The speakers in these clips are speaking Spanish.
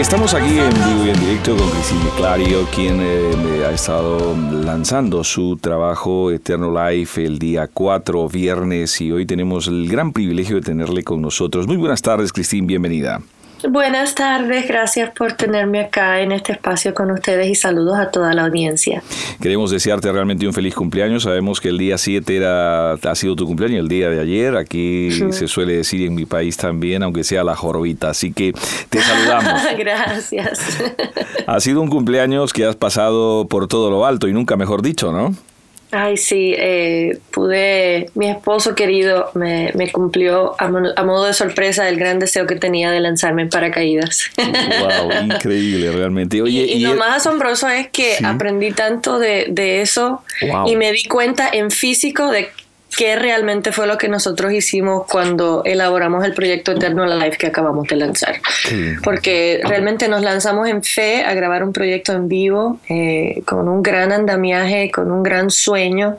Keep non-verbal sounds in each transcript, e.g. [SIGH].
estamos aquí en vivo y en directo con Cristina Clario, quien eh, ha estado lanzando su trabajo Eterno Life el día 4, viernes, y hoy tenemos el gran privilegio de tenerle con nosotros. Muy buenas tardes, Cristina, bienvenida. Buenas tardes, gracias por tenerme acá en este espacio con ustedes y saludos a toda la audiencia. Queremos desearte realmente un feliz cumpleaños. Sabemos que el día 7 era, ha sido tu cumpleaños, el día de ayer. Aquí se suele decir en mi país también, aunque sea la jorobita. Así que te saludamos. [LAUGHS] gracias. Ha sido un cumpleaños que has pasado por todo lo alto y nunca mejor dicho, ¿no? Ay, sí, eh, pude, mi esposo querido me, me cumplió a, modo de sorpresa el gran deseo que tenía de lanzarme en paracaídas. [LAUGHS] Wow, increíble realmente. Oye, y, lo más asombroso es que aprendí tanto de, de eso y me di cuenta en físico de qué realmente fue lo que nosotros hicimos cuando elaboramos el proyecto Eterno Life que acabamos de lanzar. Porque realmente nos lanzamos en fe a grabar un proyecto en vivo, eh, con un gran andamiaje, con un gran sueño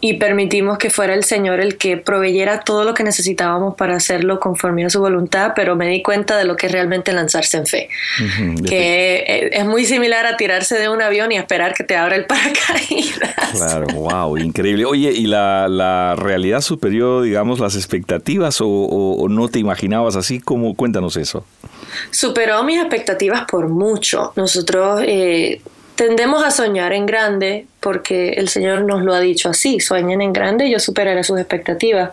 y permitimos que fuera el Señor el que proveyera todo lo que necesitábamos para hacerlo conforme a su voluntad, pero me di cuenta de lo que es realmente lanzarse en fe, que es muy similar a tirarse de un avión y esperar que te abra el [LAUGHS] paracaídas. Claro, wow, increíble. Oye, ¿y la, realidad superior, digamos, las expectativas o, no te imaginabas así? ¿Cómo? Cuéntanos eso. Superó mis expectativas por mucho. Nosotros... Eh, tendemos a soñar en grande porque el Señor nos lo ha dicho así, sueñen en grande y yo superaré sus expectativas.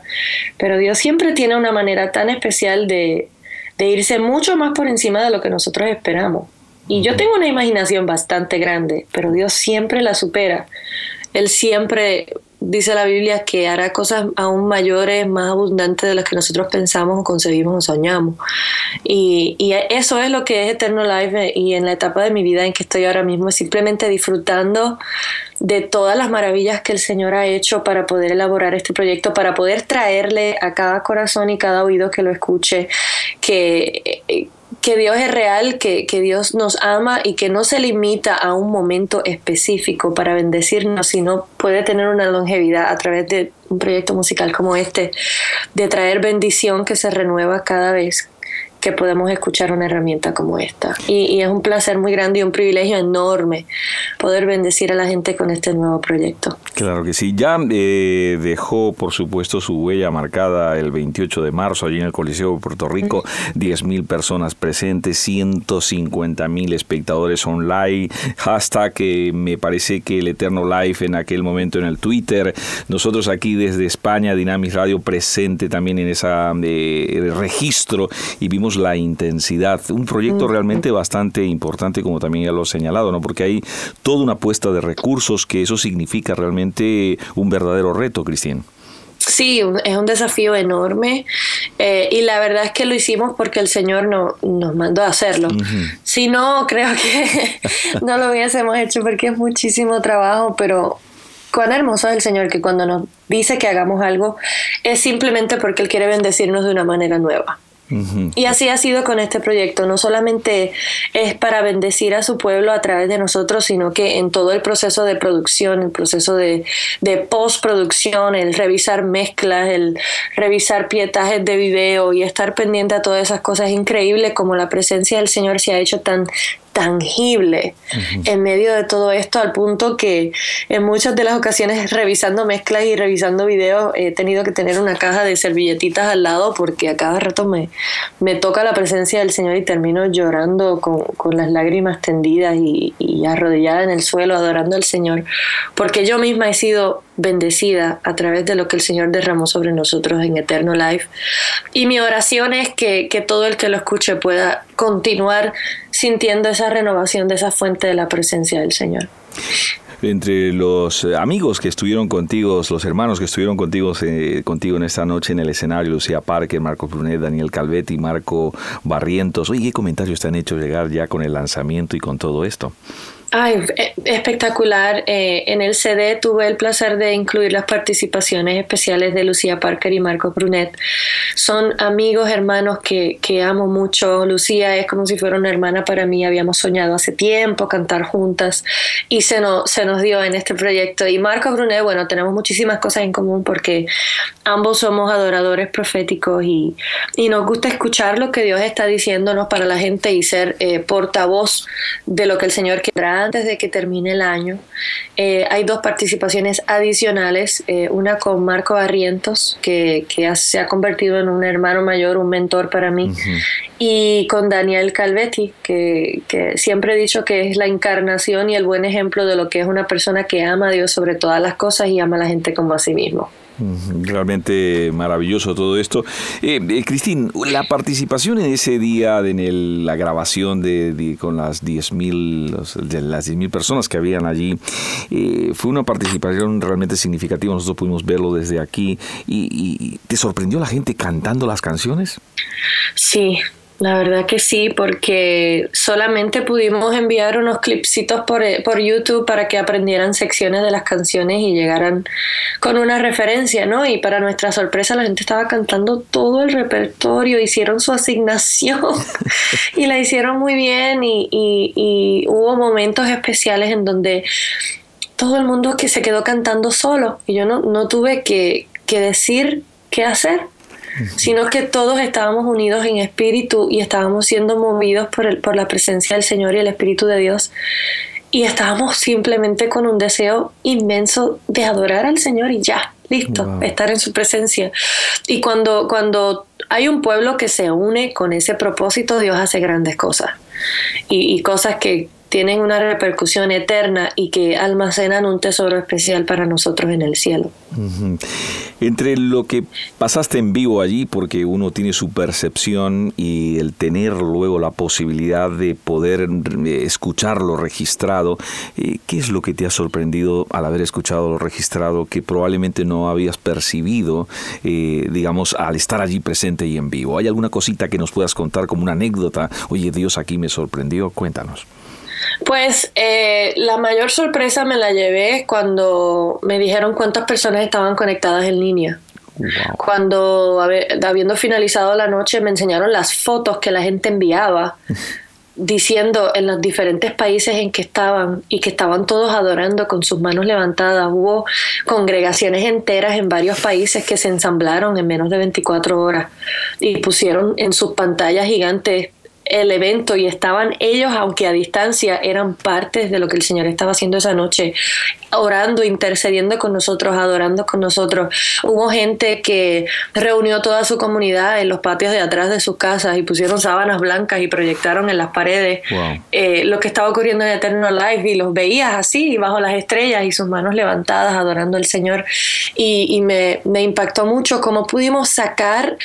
Pero Dios siempre tiene una manera tan especial de, de irse mucho más por encima de lo que nosotros esperamos. Y yo tengo una imaginación bastante grande, pero Dios siempre la supera. Él siempre dice la Biblia que hará cosas aún mayores, más abundantes de las que nosotros pensamos o concebimos o soñamos. Y, eso es lo que es Eterno Life y en la etapa de mi vida en que estoy ahora mismo, simplemente disfrutando de todas las maravillas que el Señor ha hecho para poder elaborar este proyecto, para poder traerle a cada corazón y cada oído que lo escuche, que que Dios es real, que, Dios nos ama y que no se limita a un momento específico para bendecirnos, sino puede tener una longevidad a través de un proyecto musical como este, de traer bendición que se renueva cada vez que podemos escuchar una herramienta como esta. Y, es un placer muy grande y un privilegio enorme poder bendecir a la gente con este nuevo proyecto. Claro que sí. Ya eh, dejó, por supuesto, su huella marcada el 28 de marzo allí en el Coliseo de Puerto Rico. 10.000 personas presentes, 150 mil espectadores online. Hashtag que me parece que el Eterno Life en aquel momento en el Twitter. Nosotros aquí desde España, Dynamis Radio presente también en ese eh, registro y vimos la intensidad. Un proyecto realmente bastante importante, como también ya lo he señalado, ¿no? Porque hay toda una apuesta de recursos que eso significa realmente un verdadero reto, Cristian. Sí, es un desafío enorme eh, y la verdad es que lo hicimos porque el Señor no, nos mandó a hacerlo. Si no, creo que [LAUGHS] no lo hubiésemos hecho porque es muchísimo trabajo, pero cuán hermoso es el Señor que cuando nos dice que hagamos algo es simplemente porque Él quiere bendecirnos de una manera nueva. Y así ha sido con este proyecto. No solamente es para bendecir a su pueblo a través de nosotros, sino que en todo el proceso de producción, el proceso de, de postproducción, el revisar mezclas, el revisar pietajes de video y estar pendiente a todas esas cosas increíbles como la presencia del Señor se ha hecho tan tangible en medio de todo esto, al punto que en muchas de las ocasiones revisando mezclas y revisando videos he tenido que tener una caja de servilletitas al lado porque a cada rato me, me toca la presencia del Señor y termino llorando con, con las lágrimas tendidas y, y arrodillada en el suelo adorando al Señor, porque yo misma he sido bendecida a través de lo que el Señor derramó sobre nosotros en Eterno Life. Y mi oración es que, que todo el que lo escuche pueda continuar sintiendo esa renovación de esa fuente de la presencia del Señor entre los amigos que estuvieron contigo, los hermanos que estuvieron contigo, eh, contigo en esta noche en el escenario, Lucía Parker, Marco Brunet, Daniel Calvetti, Marco Barrientos. Oye, ¿qué comentarios te han hecho llegar ya con el lanzamiento y con todo esto? Ay, e, espectacular. Eh, en el CD tuve el placer de incluir las participaciones especiales de Lucía Parker y Marco Brunet. Son amigos, hermanos que, que, amo mucho. Lucía es como si fuera una hermana para mí. Habíamos soñado hace tiempo cantar juntas y se nos, se nos dio en este proyecto. Y Marco Brunet, bueno, tenemos muchísimas cosas en común porque ambos somos adoradores proféticos y, y nos gusta escuchar lo que Dios está diciéndonos para la gente y ser eh, portavoz de lo que el Señor quiera antes de que termine el año. Eh, hay dos participaciones adicionales, eh, una con Marco Barrientos, que, se ha convertido en un hermano mayor, un mentor para mí, y con Daniel Calvetti, que, que siempre he dicho que es la encarnación y el buen ejemplo de lo que es una persona que ama a Dios sobre todas las cosas y ama a la gente como a sí mismo. Realmente maravilloso todo esto. Eh, eh, Cristín, la participación en ese día, en la grabación de, con las 10.000 de las 10.000 personas que habían allí, eh, fue una participación realmente significativa. Nosotros pudimos verlo desde aquí. ¿Y, y te sorprendió la gente cantando las canciones? Sí, la verdad que sí, porque solamente pudimos enviar unos clipsitos por, eh, por, YouTube para que aprendieran secciones de las canciones y llegaran con una referencia, ¿no? Y para nuestra sorpresa la gente estaba cantando todo el repertorio, hicieron su asignación [LAUGHS] y la hicieron muy bien y, y, hubo momentos especiales en donde todo el mundo que se quedó cantando solo y yo no, no tuve que, que decir qué hacer sino que todos estábamos unidos en espíritu y estábamos siendo movidos por, el, por la presencia del Señor y el Espíritu de Dios. Y estábamos simplemente con un deseo inmenso de adorar al Señor y ya, listo, estar en su presencia. Y cuando, cuando hay un pueblo que se une con ese propósito, Dios hace grandes cosas. y cosas que, tienen una repercusión eterna y que almacenan un tesoro especial para nosotros en el cielo. Entre lo que pasaste en vivo allí, porque uno tiene su percepción y el tener luego la posibilidad de poder eh, escucharlo registrado, eh, ¿qué es lo que te ha sorprendido al haber escuchado lo registrado que probablemente no habías percibido, eh, digamos, al estar allí presente y en vivo? ¿Hay alguna cosita que nos puedas contar como una anécdota? Oye, Dios aquí me sorprendió, cuéntanos. Pues eh, la mayor sorpresa me la llevé cuando me dijeron cuántas personas estaban conectadas en línea. Cuando habiendo finalizado la noche me enseñaron las fotos que la gente enviaba [LAUGHS] diciendo en los diferentes países en que estaban y que estaban todos adorando con sus manos levantadas. Hubo congregaciones enteras en varios países que se ensamblaron en menos de 24 horas y pusieron en sus pantallas gigantes el evento y estaban ellos, aunque a distancia, eran partes de lo que el Señor estaba haciendo esa noche, orando, intercediendo con nosotros, adorando con nosotros. Hubo gente que reunió toda su comunidad en los patios de atrás de sus casas y pusieron sábanas blancas y proyectaron en las paredes eh, lo que estaba ocurriendo en Eterno Life y los veías así, bajo las estrellas y sus manos levantadas, adorando al Señor. Y, me, me impactó mucho cómo pudimos sacar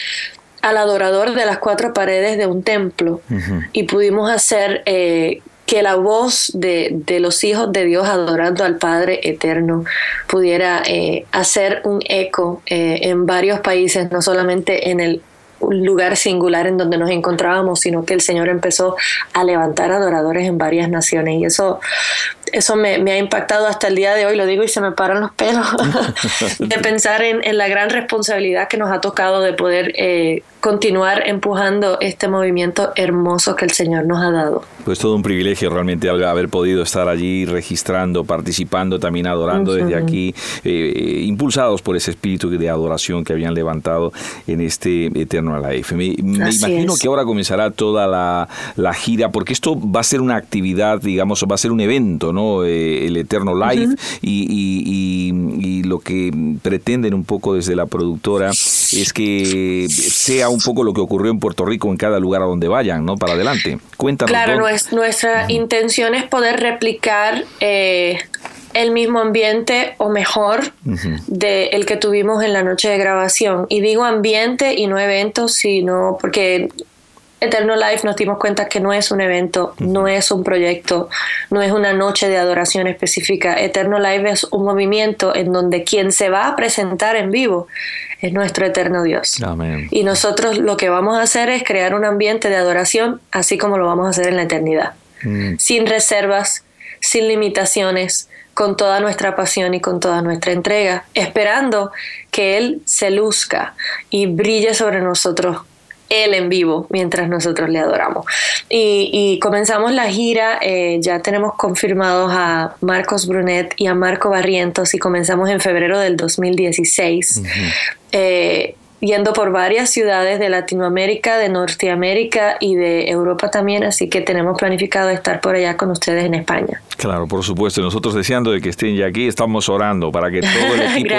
al adorador de las cuatro paredes de un templo. Y pudimos hacer eh, que la voz de, los hijos de Dios adorando al Padre Eterno pudiera eh, hacer un eco eh, en varios países, no solamente en el lugar singular en donde nos encontrábamos, sino que el Señor empezó a levantar adoradores en varias naciones. Y eso eso me, ha impactado hasta el día de hoy, lo digo y se me paran los pelos, [LAUGHS] de pensar en, la gran responsabilidad que nos ha tocado de poder eh, continuar empujando este movimiento hermoso que el Señor nos ha dado. Pues todo un privilegio realmente haber podido estar allí registrando, participando, también adorando desde aquí, eh, impulsados por ese espíritu de adoración que habían levantado en este Eterno Life. Me, me imagino que ahora comenzará toda la, la gira, porque esto va a ser una actividad, digamos, va a ser un evento, ¿no? Eh, el Eterno Life y, lo que pretenden un poco desde la productora es que sea un poco lo que ocurrió en Puerto Rico en cada lugar a donde vayan, ¿no? Para adelante. Cuéntanos. Claro, nuestra intención es poder replicar eh, el mismo ambiente o mejor de el que tuvimos en la noche de grabación. Y digo ambiente y no eventos, sino porque Eterno Life nos dimos cuenta que no es un evento, no es un proyecto, no es una noche de adoración específica. Eterno Life es un movimiento en donde quien se va a presentar en vivo es nuestro eterno Dios. Y nosotros lo que vamos a hacer es crear un ambiente de adoración así como lo vamos a hacer en la eternidad. Mm. Sin reservas, sin limitaciones, con toda nuestra pasión y con toda nuestra entrega, esperando que Él se luzca y brille sobre nosotros él en vivo mientras nosotros le adoramos. Y, comenzamos la gira, eh, ya tenemos confirmados a Marcos Brunet y a Marco Barrientos y comenzamos en febrero del 2016 yendo por varias ciudades de Latinoamérica, de Norteamérica y de Europa también, así que tenemos planificado estar por allá con ustedes en España. Claro, por supuesto. Nosotros deseando de que estén ya aquí, estamos orando para que todo el [LAUGHS] equipo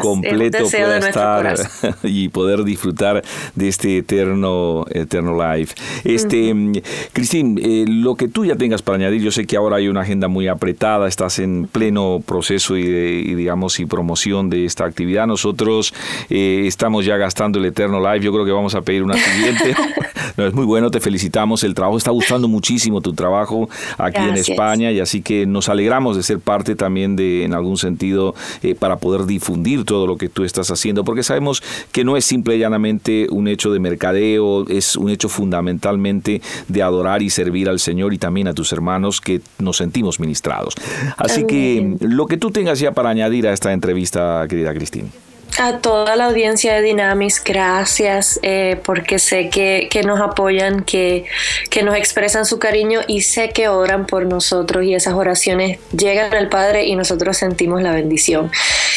completo pueda estar [LAUGHS] y poder disfrutar de este eterno, eterno live. Este, Cristín, eh, lo que tú ya tengas para añadir, yo sé que ahora hay una agenda muy apretada, estás en pleno proceso y, digamos y promoción de esta actividad. Nosotros eh, estamos ya gastando el Eterno Live. Yo creo que vamos a pedir una siguiente. [LAUGHS] no, es muy bueno, te felicitamos. El trabajo está gustando muchísimo tu trabajo aquí en España y así que nos alegramos de ser parte también de, en algún sentido, eh, para poder difundir todo lo que tú estás haciendo, porque sabemos que no es simple y llanamente un hecho de mercadeo, es un hecho fundamentalmente de adorar y servir al Señor y también a tus hermanos que nos sentimos ministrados. Así que lo que tú tengas ya para añadir a esta entrevista, querida Cristina. A toda la audiencia de Dynamis, gracias eh, porque sé que, nos apoyan, que, que, nos expresan su cariño y sé que oran por nosotros y esas oraciones llegan al Padre y nosotros sentimos la bendición.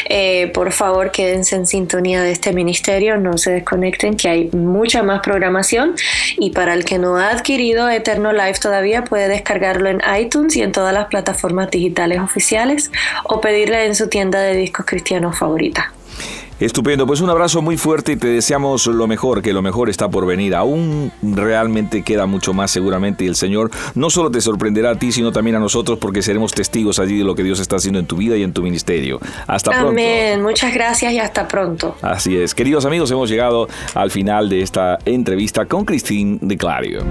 Eh, por favor, quédense en sintonía de este ministerio, no se desconecten, que hay mucha más programación y para el que no ha adquirido Eterno Life todavía puede descargarlo en iTunes y en todas las plataformas digitales oficiales o pedirle en su tienda de discos cristianos favorita. Estupendo, pues un abrazo muy fuerte y te deseamos lo mejor, que lo mejor está por venir. Aún realmente queda mucho más seguramente y el Señor no solo te sorprenderá a ti, sino también a nosotros porque seremos testigos allí de lo que Dios está haciendo en tu vida y en tu ministerio. Hasta pronto. Amén, muchas gracias y hasta pronto. Así es, queridos amigos, hemos llegado al final de esta entrevista con Cristín de Clario.